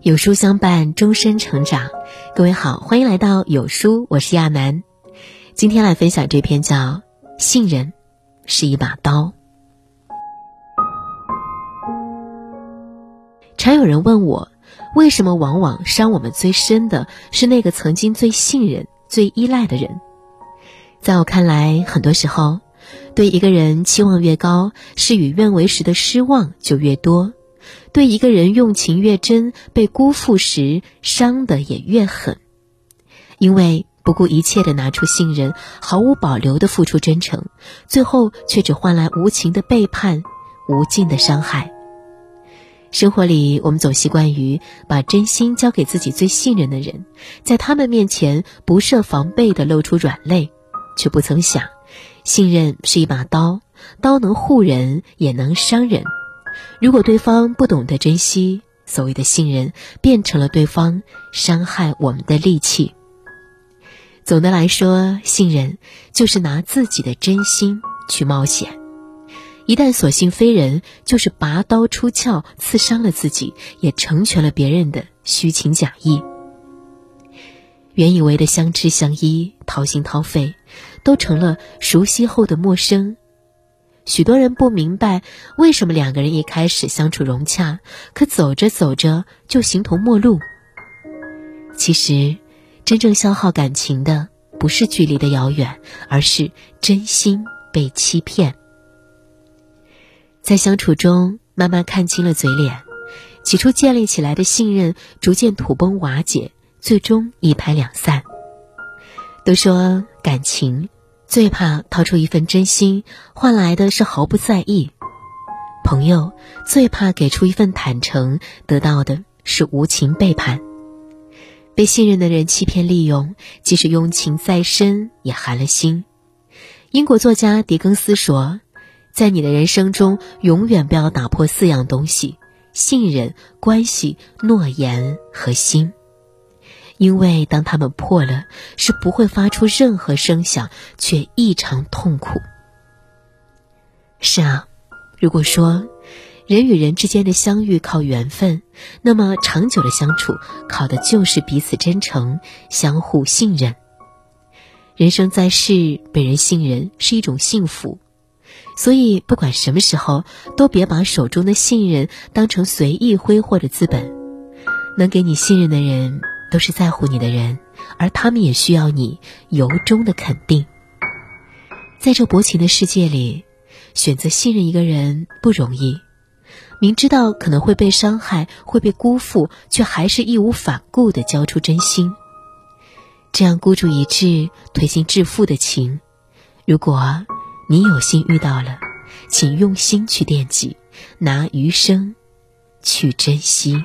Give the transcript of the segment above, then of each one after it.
有书相伴，终身成长。各位好，欢迎来到有书，我是亚楠。今天来分享这篇叫《信任是一把刀》。常有人问我，为什么往往伤我们最深的是那个曾经最信任、最依赖的人？在我看来，很多时候，对一个人期望越高，事与愿违时的失望就越多。对一个人用情越真，被辜负时伤的也越狠，因为不顾一切的拿出信任，毫无保留的付出真诚，最后却只换来无情的背叛、无尽的伤害。生活里，我们总习惯于把真心交给自己最信任的人，在他们面前不设防备的露出软肋，却不曾想，信任是一把刀，刀能护人，也能伤人。如果对方不懂得珍惜，所谓的信任变成了对方伤害我们的利器。总的来说，信任就是拿自己的真心去冒险，一旦所信非人，就是拔刀出鞘，刺伤了自己，也成全了别人的虚情假意。原以为的相知相依、掏心掏肺，都成了熟悉后的陌生。许多人不明白，为什么两个人一开始相处融洽，可走着走着就形同陌路。其实，真正消耗感情的不是距离的遥远，而是真心被欺骗。在相处中，慢慢看清了嘴脸，起初建立起来的信任逐渐土崩瓦解，最终一拍两散。都说感情。最怕掏出一份真心，换来的是毫不在意；朋友最怕给出一份坦诚，得到的是无情背叛。被信任的人欺骗利用，即使用情再深，也寒了心。英国作家狄更斯说：“在你的人生中，永远不要打破四样东西：信任、关系、诺言和心。”因为当他们破了，是不会发出任何声响，却异常痛苦。是啊，如果说人与人之间的相遇靠缘分，那么长久的相处靠的就是彼此真诚、相互信任。人生在世，被人信任是一种幸福，所以不管什么时候，都别把手中的信任当成随意挥霍的资本。能给你信任的人。都是在乎你的人，而他们也需要你由衷的肯定。在这薄情的世界里，选择信任一个人不容易。明知道可能会被伤害、会被辜负，却还是义无反顾的交出真心。这样孤注一掷、推心置腹的情，如果你有幸遇到了，请用心去惦记，拿余生去珍惜。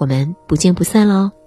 我们不见不散喽。